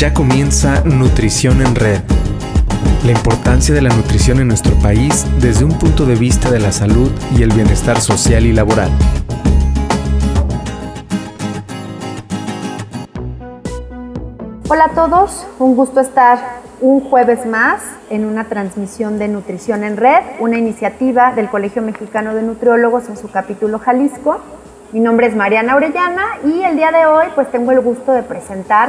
Ya comienza Nutrición en Red. La importancia de la nutrición en nuestro país desde un punto de vista de la salud y el bienestar social y laboral. Hola a todos, un gusto estar un jueves más en una transmisión de Nutrición en Red, una iniciativa del Colegio Mexicano de Nutriólogos en su capítulo Jalisco. Mi nombre es Mariana Orellana y el día de hoy pues tengo el gusto de presentar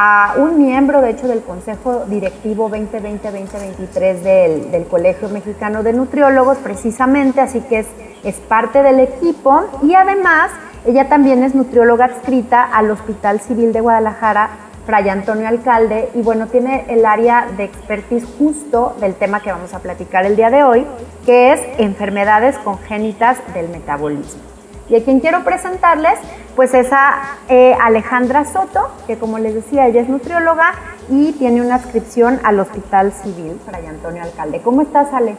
a un miembro, de hecho, del Consejo Directivo 2020-2023 del, del, Colegio Mexicano de Nutriólogos, precisamente, así que es, es parte del equipo y además ella también es nutrióloga adscrita al Hospital Civil de Guadalajara Fray Antonio Alcalde y bueno, tiene el área de expertise justo del tema que vamos a platicar el día de hoy, que es enfermedades congénitas del metabolismo. Y a quien quiero presentarles, pues es a eh, Alejandra Soto, que como les decía, ella es nutrióloga y tiene una adscripción al Hospital Civil Fray Antonio Alcalde. ¿Cómo estás, Ale?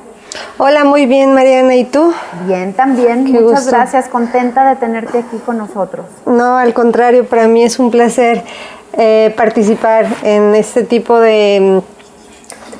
Hola, muy bien, Mariana. ¿Y tú? Bien, también. Muchas gracias. Contenta de tenerte aquí con nosotros. No, al contrario, para mí es un placer eh, participar en este tipo de,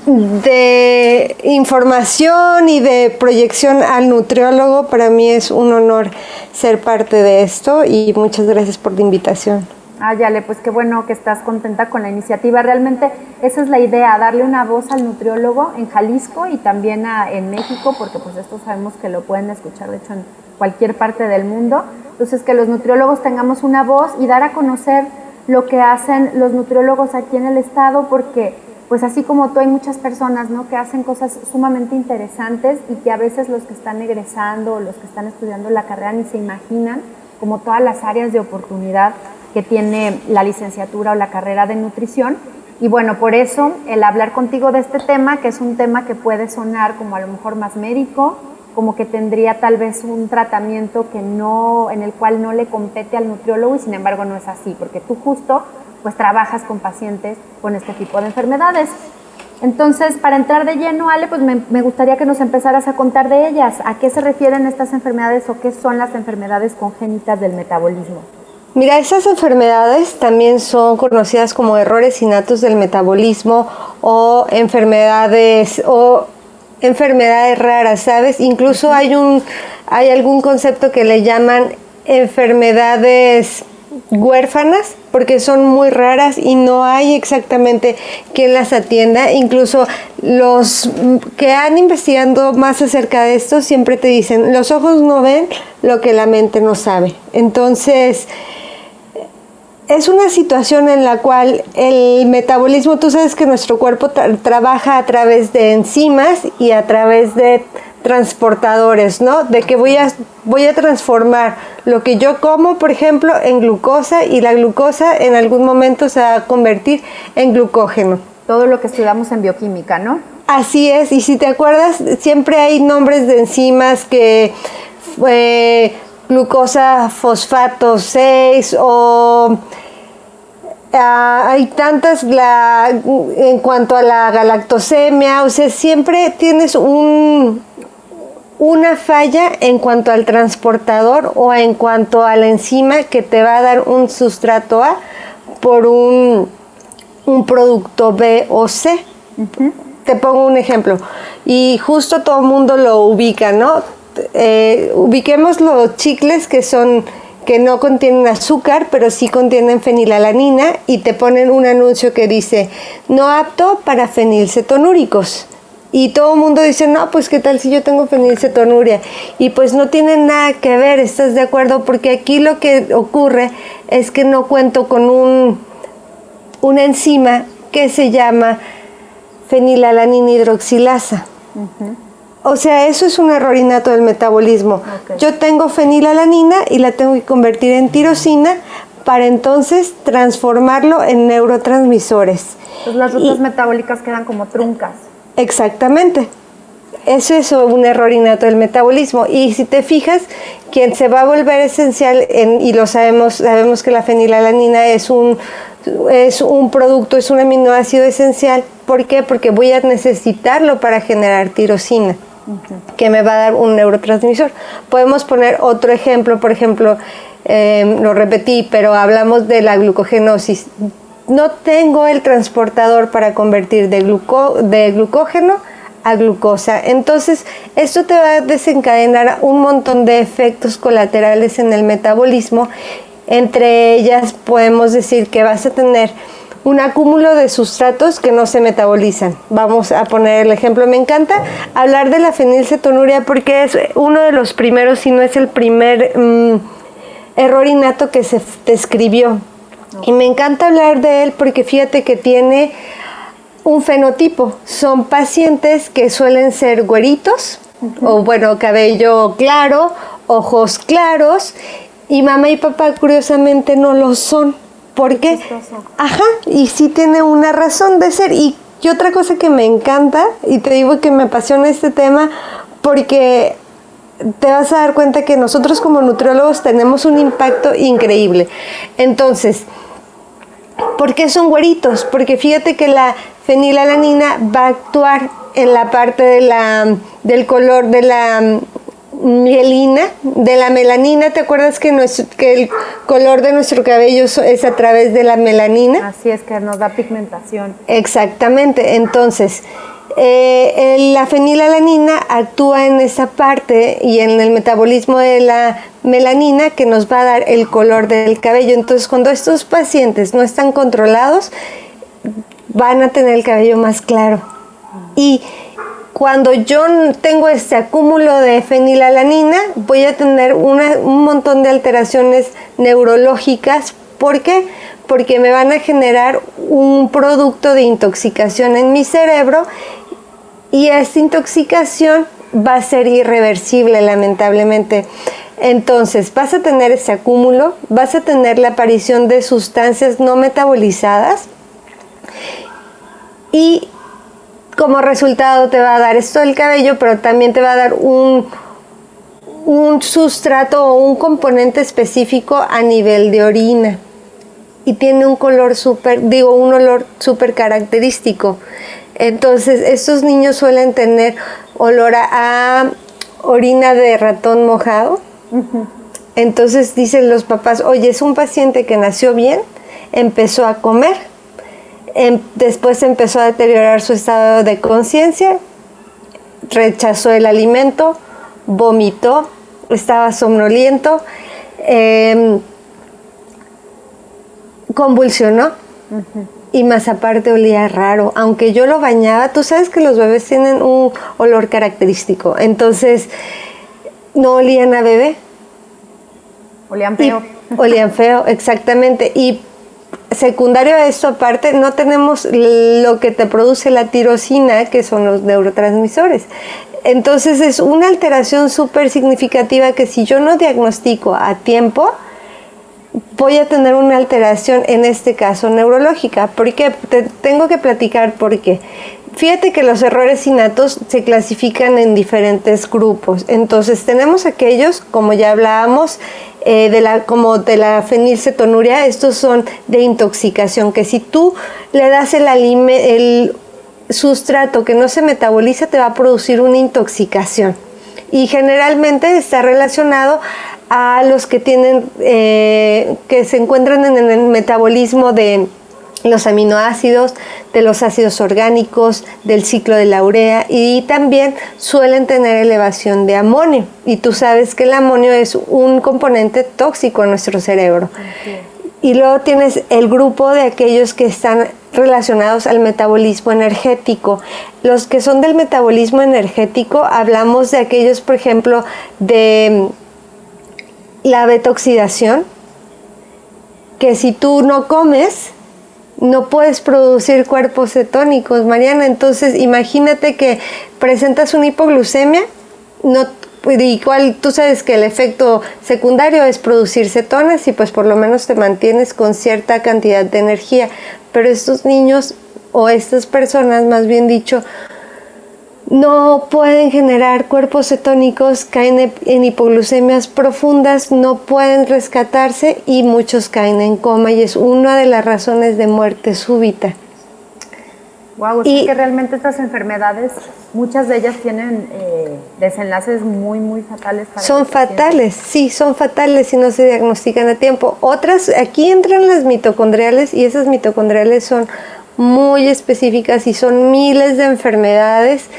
de información y de proyección al nutriólogo. Para mí es un honor ser parte de esto y muchas gracias por la invitación. Ah, Yale, pues qué bueno que estás contenta con la iniciativa. Realmente esa es la idea, darle una voz al nutriólogo en Jalisco y también en México, porque pues esto sabemos que lo pueden escuchar, de hecho, en cualquier parte del mundo. Entonces, que los nutriólogos tengamos una voz y dar a conocer lo que hacen los nutriólogos aquí en el estado, porque pues así como tú hay muchas personas ¿no? que hacen cosas sumamente interesantes y que a veces los que están egresando o los que están estudiando la carrera ni se imaginan como todas las áreas de oportunidad que tiene la licenciatura o la carrera de nutrición. Y bueno, por eso el hablar contigo de este tema, que es un tema que puede sonar como a lo mejor más médico, como que tendría tal vez un tratamiento que no, en el cual no le compete al nutriólogo y sin embargo no es así, porque tú justo pues trabajas con pacientes con este tipo de enfermedades. Entonces, para entrar de lleno, Ale, pues me, me, gustaría que nos empezaras a contar de ellas. ¿A qué se refieren estas enfermedades o qué son las enfermedades congénitas del metabolismo? Mira, esas enfermedades también son conocidas como errores innatos del metabolismo o enfermedades o enfermedades raras, ¿sabes? Incluso hay un hay algún concepto que le llaman enfermedades huérfanas porque son muy raras y no hay exactamente quien las atienda. Incluso los que han investigado más acerca de esto siempre te dicen, los ojos no ven lo que la mente no sabe. Entonces, es una situación en la cual el metabolismo, tú sabes que nuestro cuerpo trabaja a través de enzimas y a través de transportadores, ¿no? De que voy a, voy a transformar lo que yo como, por ejemplo, en glucosa y la glucosa en algún momento se va a convertir en glucógeno. Todo lo que estudiamos en bioquímica, ¿no? Así es, y si te acuerdas, siempre hay nombres de enzimas que fue glucosa fosfato 6 o ah, hay tantas en cuanto a la galactosemia, o sea, siempre tienes un, una falla en cuanto al transportador o en cuanto a la enzima que te va a dar un sustrato A por un, un producto B o C. Te pongo un ejemplo. Y justo todo el mundo lo ubica, ¿no? Eh, ubiquemos los chicles que son que no contienen azúcar, pero sí contienen fenilalanina y te ponen un anuncio que dice no apto para fenilcetonúricos. Y todo el mundo dice, no, pues qué tal si yo tengo fenilcetonuria. Y pues no tiene nada que ver, ¿estás de acuerdo? Porque aquí lo que ocurre es que no cuento con un, una enzima que se llama fenilalanina hidroxilasa. O sea, eso es un error innato del metabolismo. Yo tengo fenilalanina y la tengo que convertir en tirosina para entonces transformarlo en neurotransmisores. Entonces las rutas metabólicas quedan como truncas. Exactamente. Eso es un error innato del metabolismo. Y si te fijas, quien se va a volver esencial, y lo sabemos, sabemos que la fenilalanina es un, es un producto, es un aminoácido esencial. ¿Por qué? Porque voy a necesitarlo para generar tirosina que me va a dar un neurotransmisor. Podemos poner otro ejemplo, por ejemplo, em, lo repetí, pero hablamos de la glucogenosis. no tengo el transportador para convertir de, de glucógeno a glucosa. Entonces, esto te va a desencadenar un montón de efectos colaterales en el metabolismo. Entre ellas podemos decir que vas a tener un acúmulo de sustratos que no se metabolizan. Vamos a poner el ejemplo. Me encanta hablar de la fenilcetonuria porque es uno de los primeros, si no es el primer mm, error innato que se describió. Y me encanta hablar de él porque fíjate que tiene un fenotipo. Son pacientes que suelen ser güeritos, o bueno, cabello claro, ojos claros, y mamá y papá curiosamente no lo son. ¿Por qué? Ajá, y sí tiene una razón de ser. Y, otra cosa que me encanta, y te digo que me apasiona este tema, porque te vas a dar cuenta que nosotros como nutriólogos tenemos un impacto increíble. Entonces, ¿por qué son güeritos? Porque fíjate que la fenilalanina va a actuar en la parte de la, del color de la mielina, de la melanina. ¿Te acuerdas que, que el color de nuestro cabello es a través de la melanina? Así es, que nos da pigmentación. Exactamente. Entonces, eh, la fenilalanina actúa en esa parte y en el metabolismo de la melanina que nos va a dar el color del cabello. Entonces, cuando estos pacientes no están controlados, van a tener el cabello más claro. Y cuando yo tengo este acúmulo de fenilalanina, voy a tener un montón de alteraciones neurológicas. ¿Por qué? Porque me van a generar un producto de intoxicación en mi cerebro y esta intoxicación va a ser irreversible, lamentablemente. Entonces, vas a tener ese acúmulo, vas a tener la aparición de sustancias no metabolizadas y como resultado te va a dar esto del cabello, pero también te va a dar un, un sustrato o un componente específico a nivel de orina. Y tiene un color súper, digo, un olor súper característico. Entonces, estos niños suelen tener olor a, orina de ratón mojado. Entonces dicen los papás, oye, es un paciente que nació bien, empezó a comer, Em, después empezó a deteriorar su estado de conciencia, rechazó el alimento, vomitó, estaba somnoliento, em, convulsionó y más aparte olía raro. Aunque yo lo bañaba, tú sabes que los bebés tienen un olor característico, entonces no olían a bebé. Olían feo. olían feo, exactamente. Y secundario a esto, aparte, no tenemos lo que te produce la tirosina, que son los neurotransmisores. Entonces es una alteración súper significativa que si yo no diagnostico a tiempo, voy a tener una alteración, en este caso neurológica. ¿Por qué? Te tengo que platicar por qué. Fíjate que los errores innatos se clasifican en diferentes grupos. Entonces tenemos aquellos, como ya hablábamos, eh, de la, como de la fenilcetonuria, estos son de intoxicación, que si tú le das el, el sustrato que no se metaboliza, te va a producir una intoxicación. Y generalmente está relacionado a los que tienen, eh, que se encuentran en el metabolismo de los aminoácidos, de los ácidos orgánicos, del ciclo de la urea y también suelen tener elevación de amonio. Y tú sabes que el amonio es un componente tóxico en nuestro cerebro. Y luego tienes el grupo de aquellos que están relacionados al metabolismo energético. Los que son del metabolismo energético, hablamos de aquellos, por ejemplo, de la betoxidación, que si tú no comes, no puedes producir cuerpos cetónicos, Mariana. Entonces, imagínate que presentas una hipoglucemia, no igual tú sabes que el efecto secundario es producir cetonas y pues por lo menos te mantienes con cierta cantidad de energía. Pero estos niños o estas personas, más bien dicho, no pueden generar cuerpos cetónicos, caen en hipoglucemias profundas, no pueden rescatarse y muchos caen en coma y es una de las razones de muerte súbita. Wow, y, que realmente estas enfermedades, muchas de ellas tienen eh, desenlaces muy, muy fatales. Para son fatales, sí, son fatales si no se diagnostican a tiempo. Otras, aquí entran las mitocondriales y esas mitocondriales son muy específicas y son miles de enfermedades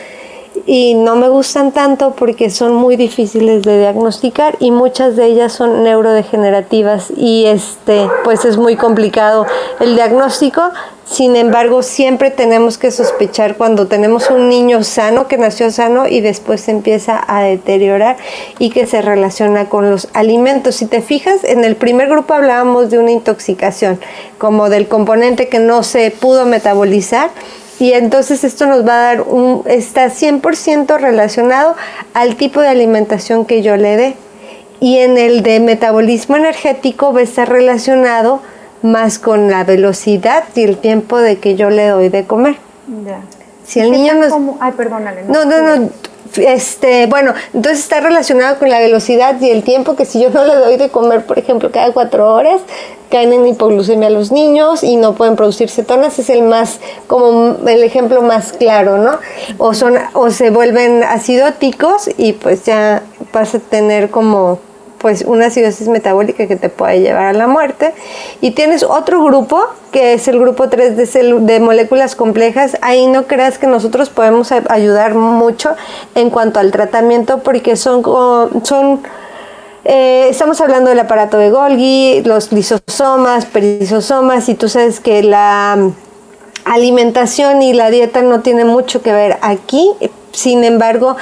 y no me gustan tanto porque son muy difíciles de diagnosticar y muchas de ellas son neurodegenerativas y este pues es muy complicado el diagnóstico. Sin embargo siempre tenemos que sospechar cuando tenemos un niño sano que nació sano y después se empieza a deteriorar y que se relaciona con los alimentos. Si te fijas en el primer grupo hablábamos de una intoxicación como del componente que no se pudo metabolizar y entonces esto nos va a dar un, está 100% relacionado al tipo de alimentación que yo le dé. Y en el de metabolismo energético va a estar relacionado más con la velocidad y el tiempo de que yo le doy de comer. Ya. Si el niño no... Ay, perdónale. No, no, no, no este, bueno, entonces está relacionado con la velocidad y el tiempo que si yo no le doy de comer, por ejemplo, cada cuatro horas, caen en hipoglucemia los niños y no pueden producir cetonas, es el más, como el ejemplo más claro, ¿no? O son, o se vuelven acidóticos y pues ya vas a tener como pues una acidosis metabólica que te puede llevar a la muerte. Y tienes otro grupo, que es el grupo 3 de, de moléculas complejas. Ahí no creas que nosotros podemos ayudar mucho en cuanto al tratamiento porque son... son eh, estamos hablando del aparato de Golgi, los lisosomas, perisosomas, y tú sabes que la alimentación y la dieta no tienen mucho que ver aquí. Sin embargo,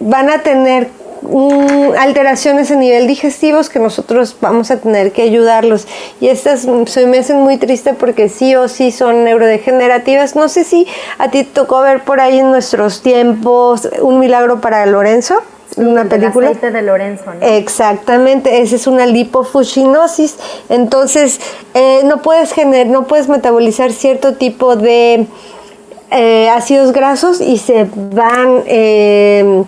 van a tener alteraciones a nivel digestivos que nosotros vamos a tener que ayudarlos. Y estas se me hacen muy triste porque sí o sí son neurodegenerativas. No sé si a ti tocó ver por ahí en nuestros tiempos Un milagro para Lorenzo. una película. aceite de Lorenzo, Exactamente, esa es una lipofuscinosis. Entonces, eh, no puedes generar, no puedes metabolizar cierto tipo de eh, ácidos grasos y se van eh,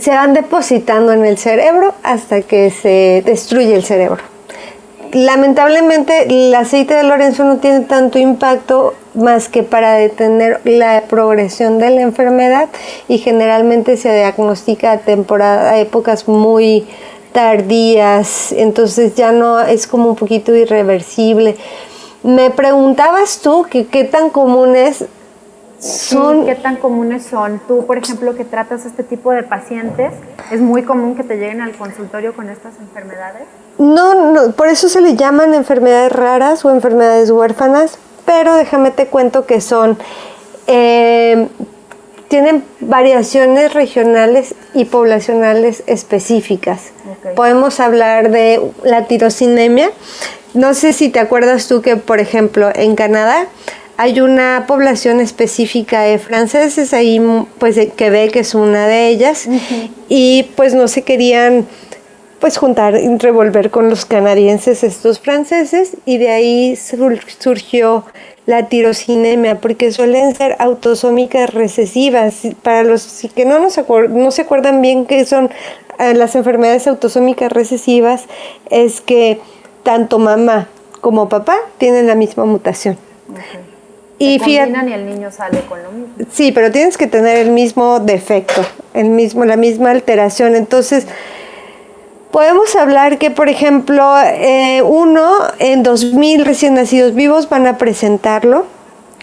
se van depositando en el cerebro hasta que se destruye el cerebro. Lamentablemente el aceite de Lorenzo no tiene tanto impacto más que para detener la progresión de la enfermedad y generalmente se diagnostica a, a épocas muy tardías, entonces ya no es como un poquito irreversible. Me preguntabas tú que qué tan común es son, ¿Qué tan comunes son? Tú, por ejemplo, que tratas este tipo de pacientes, ¿es muy común que te lleguen al consultorio con estas enfermedades? No, no, por eso se le llaman enfermedades raras o enfermedades huérfanas, pero déjame te cuento que son, eh, tienen variaciones regionales y poblacionales específicas. Podemos hablar de la tirosinemia. No sé si te acuerdas tú que, por ejemplo, en Canadá hay una población específica de franceses ahí, pues Quebec es una de ellas, y pues no se querían pues juntar, revolver con los canadienses estos franceses, y de ahí surgió la tirosinemia, porque suelen ser autosómicas recesivas. Para los que no, nos no se acuerdan bien qué son eh, las enfermedades autosómicas recesivas, es que tanto mamá como papá tienen la misma mutación. Y, y el niño sale con lo mismo. Sí, pero tienes que tener el mismo defecto, el mismo, la misma alteración. Entonces, podemos hablar que, por ejemplo, eh, uno en 2.000 recién nacidos vivos van a presentarlo.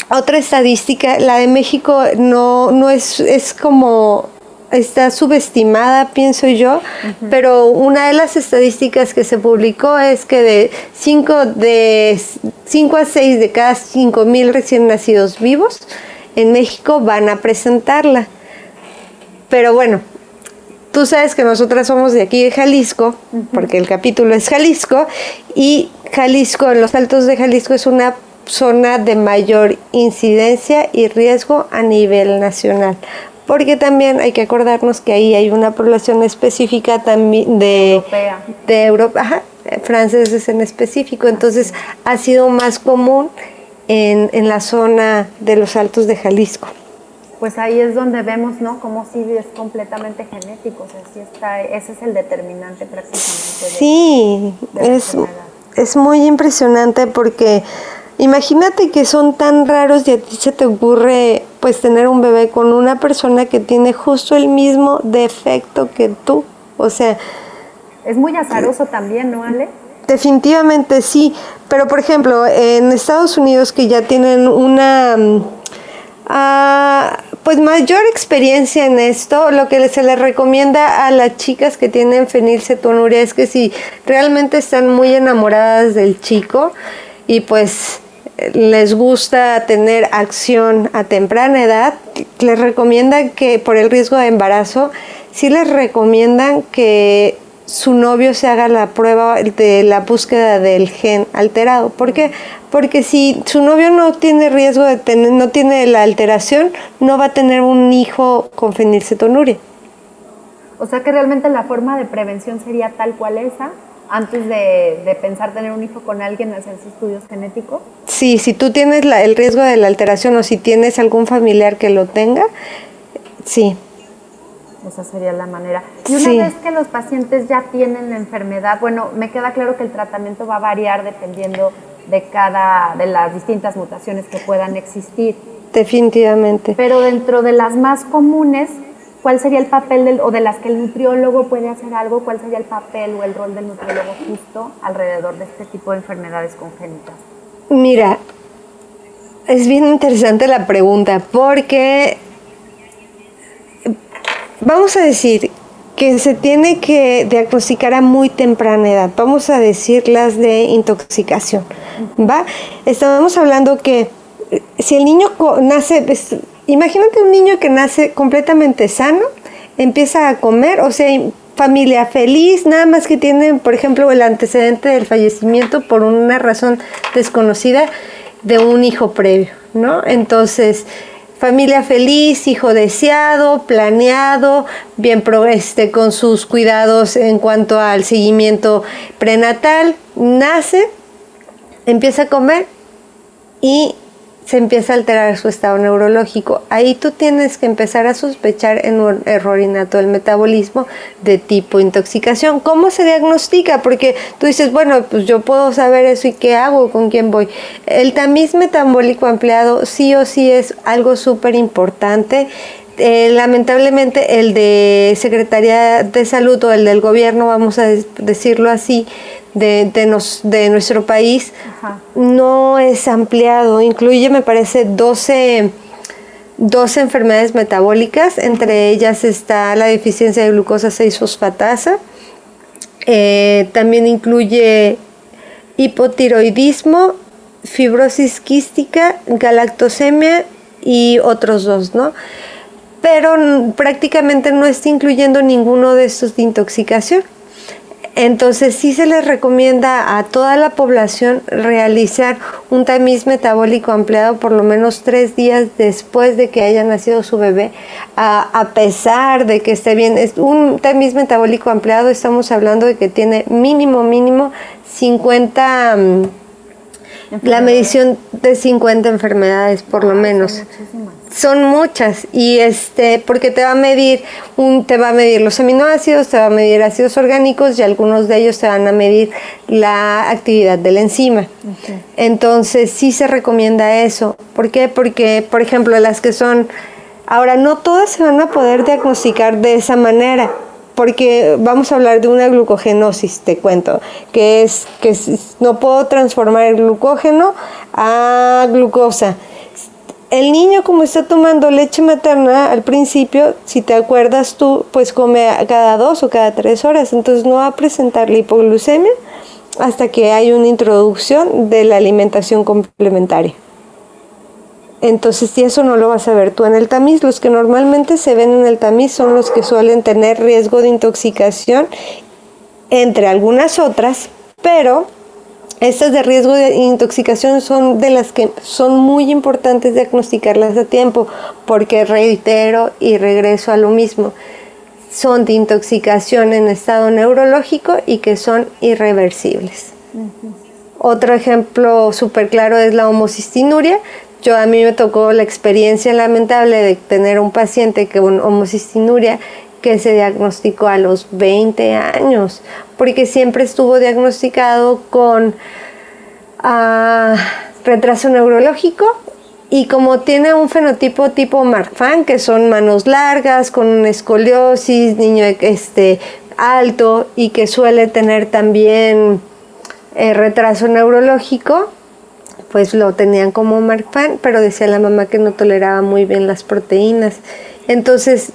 Otra estadística, la de México no, no es, es como está subestimada, pienso yo, pero una de las estadísticas que se publicó es que de 5 de 5 a 6 de cada 5 mil recién nacidos vivos en México van a presentarla. Pero bueno, tú sabes que nosotras somos de aquí de Jalisco, porque el capítulo es Jalisco, y Jalisco, en los altos de Jalisco es una zona de mayor incidencia y riesgo a nivel nacional porque también hay que acordarnos que ahí hay una población específica también de, de Europa, franceses en específico, entonces ha sido más común en, en, la zona de los altos de Jalisco. Pues ahí es donde vemos, ¿no? Cómo sí es completamente genético, o sea, sí está, ese es el determinante prácticamente. sí, es, es muy impresionante porque Imagínate que son tan raros y a ti se te ocurre pues tener un bebé con una persona que tiene justo el mismo defecto que tú. O sea... Es muy azaroso también, ¿no, Ale? Definitivamente sí, pero por ejemplo, en Estados Unidos que ya tienen una mm, ah, pues mayor experiencia en esto, lo que se les recomienda a las chicas que tienen fenilcetonuria es que si realmente están muy enamoradas del chico y pues les gusta tener acción a temprana edad, les recomiendan que por el riesgo de embarazo, sí les recomiendan que su novio se haga la prueba de la búsqueda del gen alterado. ¿Por qué? Porque si su novio no tiene riesgo de tener, no tiene la alteración, no va a tener un hijo con fenilcetonuria. O sea que realmente la forma de prevención sería tal cual esa, antes de, pensar tener un hijo con alguien, hacerse estudios genéticos? Sí, si tú tienes el riesgo de la alteración o si tienes algún familiar que lo tenga, sí. Esa sería la manera. Y una vez que los pacientes ya tienen la enfermedad, bueno, me queda claro que el tratamiento va a variar dependiendo de cada, de las distintas mutaciones que puedan existir. Definitivamente. Pero dentro de las más comunes, ¿cuál sería el papel del, o de las que el nutriólogo puede hacer algo? ¿Cuál sería el papel o el rol del nutriólogo justo alrededor de este tipo de enfermedades congénitas? Mira, es bien interesante la pregunta porque vamos a decir que se tiene que diagnosticar a muy temprana edad, vamos a decir las de intoxicación, ¿va? Estábamos hablando que eh, si el niño nace, pues, imagínate un niño que nace completamente sano, empieza a comer, o sea, familia feliz, nada más que tiene, por ejemplo, el antecedente del fallecimiento por una razón desconocida de un hijo previo, ¿no? Entonces, Familia feliz, hijo deseado, planeado, bien este, con sus cuidados en cuanto al seguimiento prenatal. Nace, empieza a comer y se empieza a alterar su estado neurológico. Ahí tú tienes que empezar a sospechar en un error innato del metabolismo de tipo intoxicación. ¿Cómo se diagnostica? Porque tú dices, bueno, pues yo puedo saber eso y qué hago, con quién voy. El tamiz metabólico ampliado sí o sí es algo súper importante. Eh, lamentablemente el de Secretaría de Salud o el del gobierno, vamos a decirlo así, de, de, nuestro país no es ampliado. Incluye, me parece, 12, 12 enfermedades metabólicas. Entre ellas está la deficiencia de glucosa 6-fosfatasa. Eh, también incluye hipotiroidismo, fibrosis quística, galactosemia y otros dos, ¿no? Pero prácticamente no está incluyendo ninguno de estos de intoxicación. Entonces sí se les recomienda a toda la población realizar un tamiz metabólico ampliado por lo menos tres días después de que haya nacido su bebé, a, pesar de que esté bien. Es un tamiz metabólico ampliado, estamos hablando de que tiene mínimo, mínimo 50... Mm, la medición de 50 enfermedades por lo menos. son muchas. Y este porque te va a medir un te va a medir los aminoácidos te va a medir ácidos orgánicos y algunos de ellos te van a medir la actividad de la enzima. Entonces sí se recomienda eso. ¿por qué? porque por ejemplo las que son ahora no todas se van a poder diagnosticar de esa manera porque vamos a hablar de una glucogenosis, te cuento, que es que no puedo transformar el glucógeno a glucosa el niño como está tomando leche materna al principio, si te acuerdas tú, pues come cada dos o cada tres horas, entonces no va a presentar la hipoglucemia hasta que hay una introducción de la alimentación complementaria. Entonces, si eso no lo vas a ver tú en el tamiz, los que normalmente se ven en el tamiz son los que suelen tener riesgo de intoxicación, entre algunas otras, pero estas de riesgo de intoxicación son de las que son muy importantes diagnosticarlas a tiempo, porque reitero y regreso a lo mismo, son de intoxicación en estado neurológico y que son irreversibles. Otro ejemplo súper claro es la homocistinuria. Yo a mí me tocó la experiencia lamentable de tener un paciente con homocistinuria que se diagnosticó a los 20 años, porque siempre estuvo diagnosticado con, ah, retraso neurológico y como tiene un fenotipo tipo Marfan, que son manos largas, con una escoliosis, niño este, alto y que suele tener también eh, retraso neurológico, pues lo tenían como Marfan, pero decía la mamá que no toleraba muy bien las proteínas. Entonces,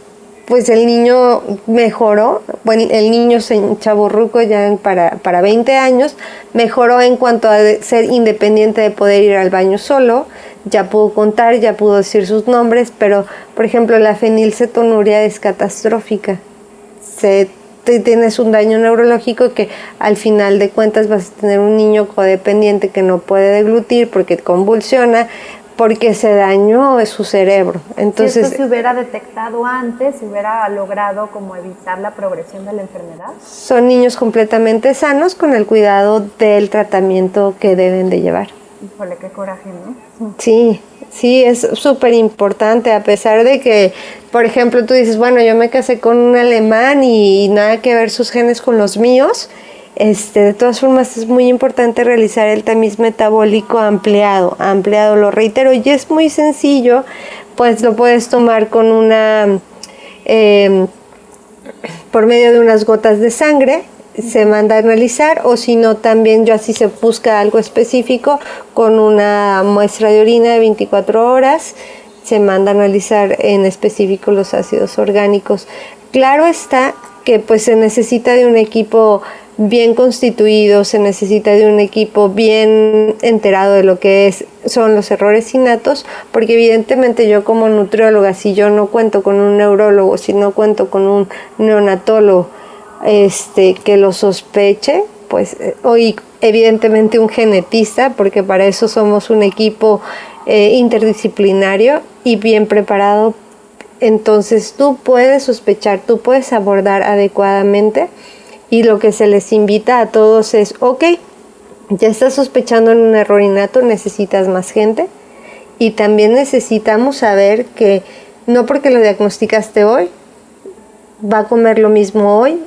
pues el niño mejoró, bueno, el niño se chaburruco ya para, para 20 años, mejoró en cuanto a ser independiente de poder ir al baño solo, ya pudo contar, ya pudo decir sus nombres, pero por ejemplo la fenilcetonuria es catastrófica. Se, tienes un daño neurológico que al final de cuentas vas a tener un niño codependiente que no puede deglutir porque convulsiona, porque se dañó su cerebro. Entonces, si esto se hubiera detectado antes, se hubiera logrado como evitar la progresión de la enfermedad. Son niños completamente sanos con el cuidado del tratamiento que deben de llevar. Híjole, qué coraje, ¿no? Sí, sí, es súper importante, a pesar de que, por ejemplo, tú dices, bueno, yo me casé con un alemán y nada que ver sus genes con los míos, este, de todas formas es muy importante realizar el tamiz metabólico ampliado, ampliado, lo reitero, y es muy sencillo, pues lo puedes tomar con una, em, por medio de unas gotas de sangre, se manda a analizar o si no también yo así se busca algo específico con una muestra de orina de 24 horas se manda a analizar en específico los ácidos orgánicos. Claro está que pues se necesita de un equipo bien constituido, se necesita de un equipo bien enterado de lo que es, son los errores innatos, porque evidentemente yo como nutrióloga, si yo no cuento con un neurólogo, si no cuento con un neonatólogo este, que lo sospeche, pues hoy eh, evidentemente un genetista, porque para eso somos un equipo eh, interdisciplinario y bien preparado, entonces tú puedes sospechar, tú puedes abordar adecuadamente y lo que se les invita a todos es, ok, ya estás sospechando en un error innato, necesitas más gente. Y también necesitamos saber que no porque lo diagnosticaste hoy, va a comer lo mismo hoy,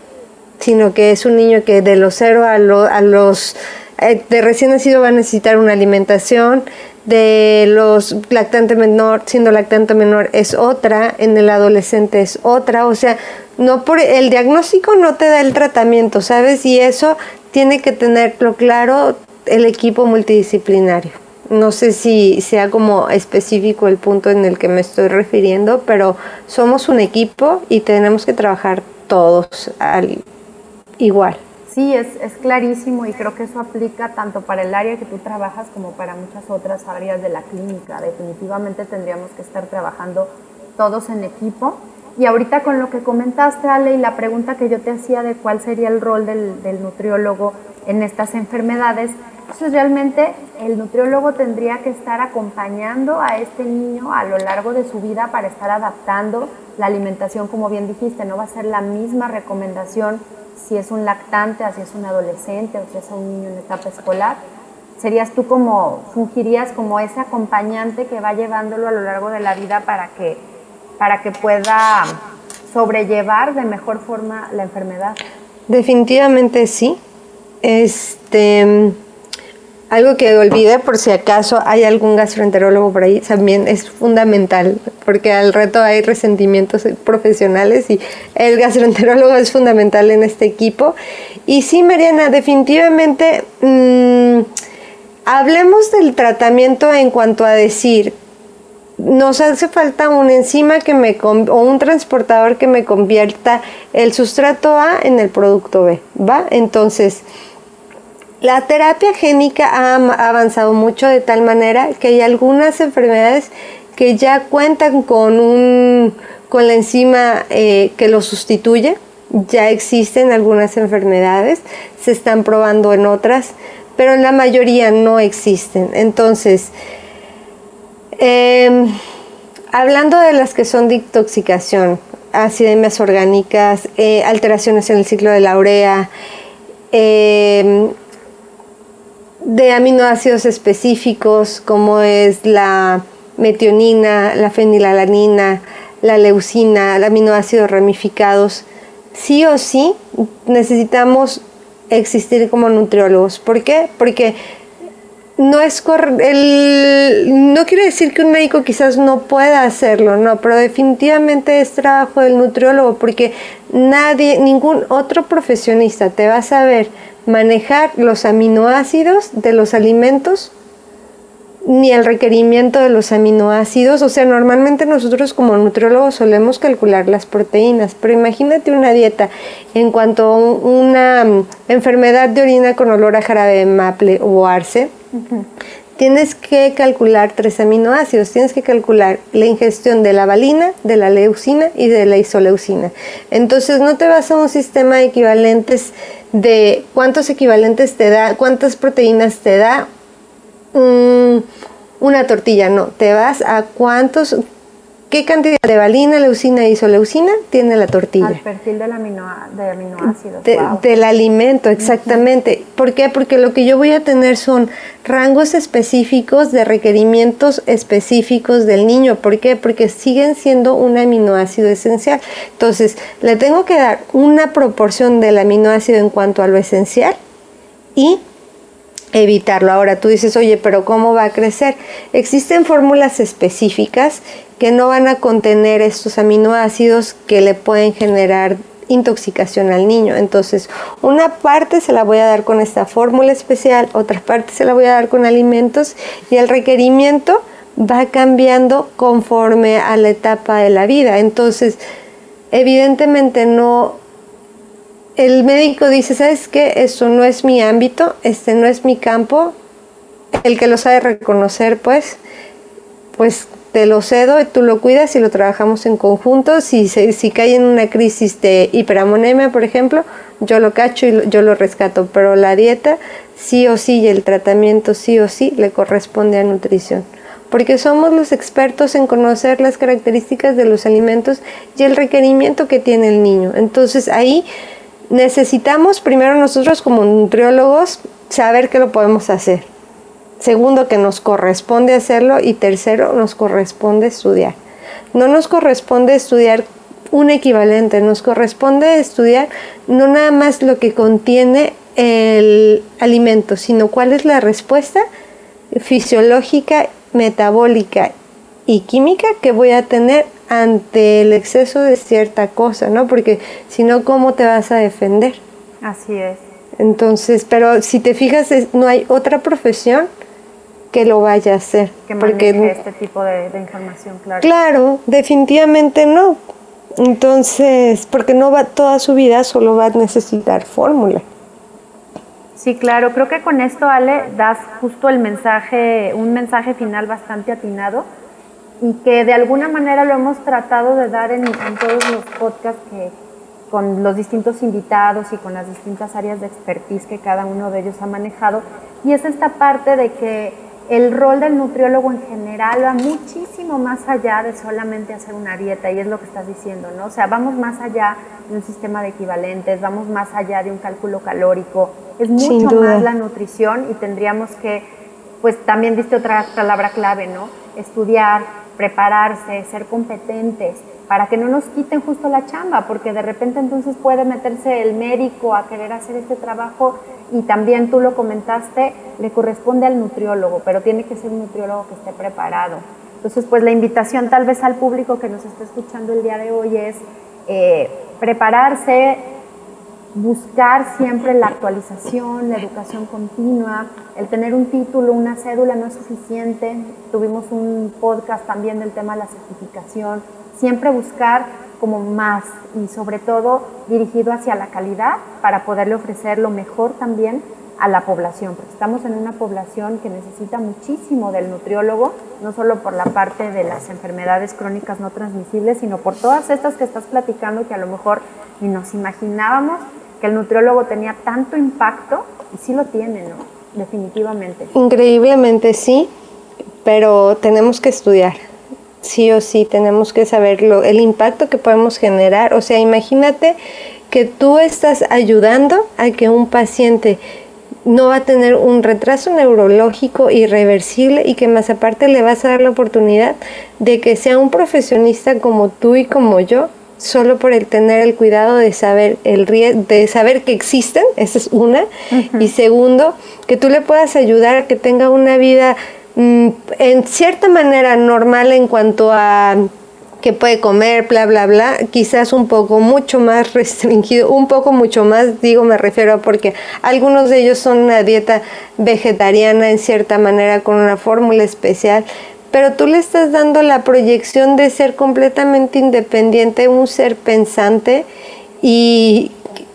sino que es un niño que de los cero a, a los eh, de recién nacido va a necesitar una alimentación, de los lactante menor, siendo lactante menor es otra, en el adolescente es otra, o sea, no por el diagnóstico no te da el tratamiento, ¿sabes? Y eso tiene que tenerlo claro el equipo multidisciplinario. No sé si sea como específico el punto en el que me estoy refiriendo, pero somos un equipo y tenemos que trabajar todos al igual. Sí, es, es clarísimo y creo que eso aplica tanto para el área que tú trabajas como para muchas otras áreas de la clínica. Definitivamente tendríamos que estar trabajando todos en equipo y ahorita con lo que comentaste, Ale, y la pregunta que yo te hacía de cuál sería el rol del, nutriólogo en estas enfermedades, pues realmente el nutriólogo tendría que estar acompañando a este niño a lo largo de su vida para estar adaptando la alimentación, como bien dijiste, no va a ser la misma recomendación si es un lactante, si es un adolescente, o si es un niño en etapa escolar. Serías tú como, fungirías como ese acompañante que va llevándolo a lo largo de la vida para que para que pueda sobrellevar de mejor forma la enfermedad. Definitivamente sí. Este algo que olvide por si acaso hay algún gastroenterólogo por ahí, también es fundamental, porque al reto hay resentimientos profesionales y el gastroenterólogo es fundamental en este equipo. Y sí, Mariana, definitivamente mm, hablemos del tratamiento en cuanto a decir, nos hace falta una enzima que me o un transportador que me convierta el sustrato A en el producto B, ¿va? Entonces, la terapia génica ha avanzado mucho de tal manera que hay algunas enfermedades que ya cuentan con un con la enzima eh, que lo sustituye. Ya existen algunas enfermedades, se están probando en otras, pero en la mayoría no existen. Entonces, Em, hablando de las que son de intoxicación, acidemias orgánicas, eh, alteraciones en el ciclo de la urea, em, de aminoácidos específicos como es la metionina, la fenilalanina, la leucina, aminoácidos ramificados, sí o sí necesitamos existir como nutriólogos. ¿Por qué? Porque no es el no quiere decir que un médico quizás no pueda hacerlo, no, pero definitivamente es trabajo del nutriólogo porque nadie, ningún otro profesionista te va a saber manejar los aminoácidos de los alimentos ni el requerimiento de los aminoácidos. O sea, normalmente nosotros como nutriólogos solemos calcular las proteínas, pero imagínate una dieta en cuanto a una mm, enfermedad de orina con olor a jarabe de maple o arce. Tienes que calcular tres aminoácidos, tienes que calcular la ingestión de la valina, de la leucina y de la isoleucina. Entonces no te vas a un sistema de equivalentes de cuántos equivalentes te da, cuántas proteínas te da una tortilla, no, te vas a cuántos, qué cantidad de valina, leucina e isoleucina tiene la tortilla. Al perfil del amino, de aminoácidos. Del alimento, exactamente. ¿Por qué? Porque lo que yo voy a tener son rangos específicos de requerimientos específicos del niño. ¿Por qué? Porque siguen siendo un aminoácido esencial. Entonces, le tengo que dar una proporción del aminoácido en cuanto a lo esencial y evitarlo. Ahora tú dices, oye, pero ¿cómo va a crecer? Existen fórmulas específicas que no van a contener estos aminoácidos que le pueden generar intoxicación al niño. Entonces, una parte se la voy a dar con esta fórmula especial, otra parte se la voy a dar con alimentos y el requerimiento va cambiando conforme a la etapa de la vida. Entonces, evidentemente no el médico dice, ¿sabes qué? Eso no es mi ámbito, este no es mi campo. El que lo sabe reconocer, pues, pues te lo cedo, tú lo cuidas y lo trabajamos en conjunto. Si, si cae en una crisis de hiperamonemia, por ejemplo, yo lo cacho y yo lo rescato. Pero la dieta, sí o sí, y el tratamiento, sí o sí, le corresponde a nutrición. Porque somos los expertos en conocer las características de los alimentos y el requerimiento que tiene el niño. Entonces ahí necesitamos primero nosotros como nutriólogos saber que lo podemos hacer. Segundo, que nos corresponde hacerlo. Y tercero, nos corresponde estudiar. No nos corresponde estudiar un equivalente, nos corresponde estudiar no nada más lo que contiene el alimento, sino cuál es la respuesta fisiológica, metabólica y química que voy a tener ante el exceso de cierta cosa, ¿no? Porque si no, ¿cómo te vas a defender? Así es. Entonces, pero si te fijas, no hay otra profesión que lo vaya a hacer. Que maneje este tipo de, información, claro. Claro, definitivamente no. Entonces, porque no va toda su vida, solo va a necesitar fórmula. Sí, claro, creo que con esto, Ale, das justo el mensaje, un mensaje final bastante atinado y que de alguna manera lo hemos tratado de dar en, todos los podcasts que, con los distintos invitados y con las distintas áreas de expertise que cada uno de ellos ha manejado. Y es esta parte de que el rol del nutriólogo en general va muchísimo más allá de solamente hacer una dieta, y es lo que estás diciendo, ¿no? O sea, vamos más allá de un sistema de equivalentes, vamos más allá de un cálculo calórico, es mucho más la nutrición y tendríamos que, pues también diste otra palabra clave, ¿no? Estudiar, prepararse, ser competentes, para que no nos quiten justo la chamba, porque de repente entonces puede meterse el médico a querer hacer este trabajo y también tú lo comentaste, le corresponde al nutriólogo, pero tiene que ser un nutriólogo que esté preparado. Entonces, pues la invitación tal vez al público que nos está escuchando el día de hoy es eh, prepararse, buscar siempre la actualización, la educación continua, el tener un título, una cédula no es suficiente. Tuvimos un podcast también del tema de la certificación. Siempre buscar como más y sobre todo dirigido hacia la calidad para poderle ofrecer lo mejor también a la población, estamos en una población que necesita muchísimo del nutriólogo, no solo por la parte de las enfermedades crónicas no transmisibles, sino por todas estas que estás platicando que a lo mejor ni nos imaginábamos que el nutriólogo tenía tanto impacto y sí lo tiene, ¿no? Definitivamente. Increíblemente sí, pero tenemos que estudiar. Sí o sí, tenemos que saber el impacto que podemos generar. O sea, imagínate que tú estás ayudando a que un paciente no va a tener un retraso neurológico irreversible y que más aparte le vas a dar la oportunidad de que sea un profesionista como tú y como yo solo por el tener el cuidado de saber el de saber que existen, esa es una, y segundo, que tú le puedas ayudar a que tenga una vida en cierta manera normal en cuanto a que puede comer, bla, bla, bla, quizás un poco mucho más restringido, un poco mucho más, digo, me refiero a porque algunos de ellos son una dieta vegetariana en cierta manera con una fórmula especial, pero tú le estás dando la proyección de ser completamente independiente, un ser pensante y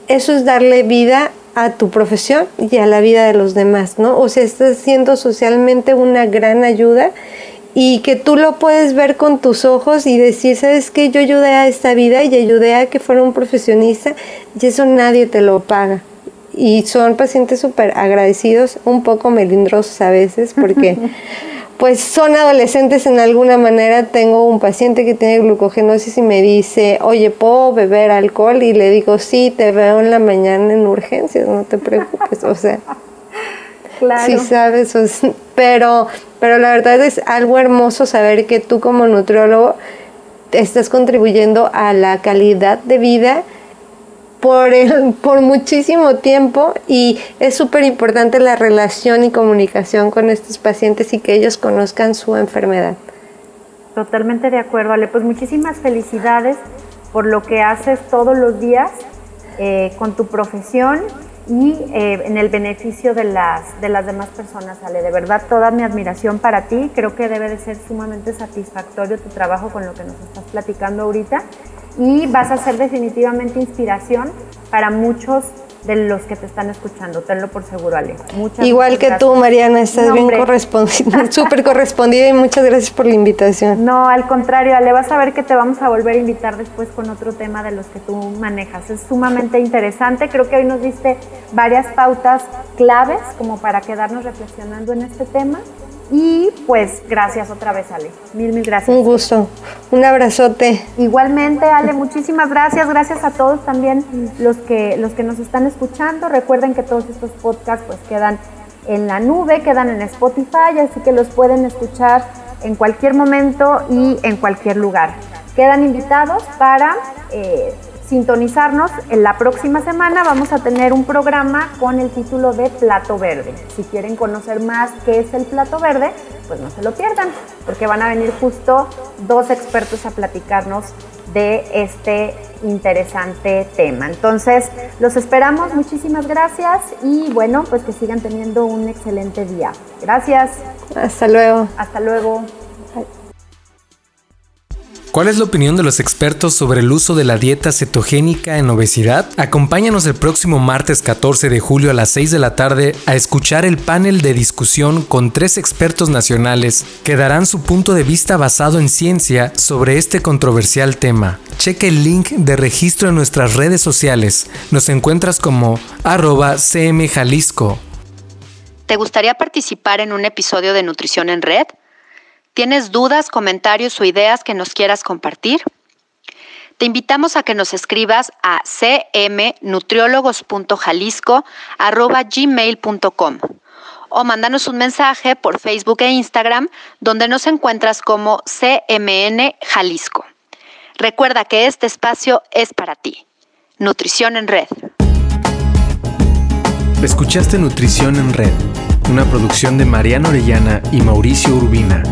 eso es darle vida a tu profesión y a la vida de los demás, ¿no? O sea, estás siendo socialmente una gran ayuda y que tú lo puedes ver con tus ojos y decir, ¿sabes qué? Yo ayudé a esta vida y ayudé a que fuera un profesionista y eso nadie te lo paga. Y son pacientes súper agradecidos, un poco melindrosos a veces, porque pues son adolescentes en alguna manera. Tengo un paciente que tiene glucogenosis y me dice, oye, ¿puedo beber alcohol? Y le digo, sí, te veo en la mañana en urgencias, no te preocupes. O sea, claro. sí sabes, pero, pero la verdad es algo hermoso saber que tú como nutriólogo estás contribuyendo a la calidad de vida por, por muchísimo tiempo y es súper importante la relación y comunicación con estos pacientes y que ellos conozcan su enfermedad. Totalmente de acuerdo, Ale. Pues muchísimas felicidades por lo que haces todos los días eh, con tu profesión y eh, en el beneficio de las, de las demás personas, Ale. De verdad, toda mi admiración para ti. Creo que debe de ser sumamente satisfactorio tu trabajo con lo que nos estás platicando ahorita y vas a ser definitivamente inspiración para muchos de los que te están escuchando, tenlo por seguro, Ale. Muchas, Igual que tú, Mariana, estás bien correspondida, súper correspondida y muchas gracias por la invitación. No, al contrario, Ale, vas a ver que te vamos a volver a invitar después con otro tema de los que tú manejas. Es sumamente interesante, creo que hoy nos diste varias pautas claves como para quedarnos reflexionando en este tema y pues gracias otra vez, Ale. Mil, mil gracias. Un gusto. Un abrazote. Igualmente, Ale, muchísimas gracias. Gracias a todos también los que, los que nos están escuchando. Recuerden que todos estos podcasts pues quedan en la nube, quedan en Spotify, así que los pueden escuchar en cualquier momento y en cualquier lugar. Quedan invitados para... Eh, sintonizarnos. En la próxima semana vamos a tener un programa con el título de Plato Verde. Si quieren conocer más qué es el Plato Verde, pues no se lo pierdan, porque van a venir justo dos expertos a platicarnos de este interesante tema. Entonces, los esperamos, muchísimas gracias y bueno, pues que sigan teniendo un excelente día. Gracias. Hasta luego. Hasta luego. ¿Cuál es la opinión de los expertos sobre el uso de la dieta cetogénica en obesidad? Acompáñanos el próximo martes 14 de julio a las 6 de la tarde a escuchar el panel de discusión con tres expertos nacionales que darán su punto de vista basado en ciencia sobre este controversial tema. Cheque el link de registro en nuestras redes sociales. Nos encuentras como arroba cmjalisco. ¿Te gustaría participar en un episodio de Nutrición en Red? ¿Tienes dudas, comentarios o ideas que nos quieras compartir? Te invitamos a que nos escribas a cmnutriólogos.jalisco.gmail.com o mándanos un mensaje por Facebook e Instagram donde nos encuentras como CMN Jalisco. Recuerda que este espacio es para ti. Nutrición en Red. Escuchaste Nutrición en Red, una producción de Mariana Orellana y Mauricio Urbina.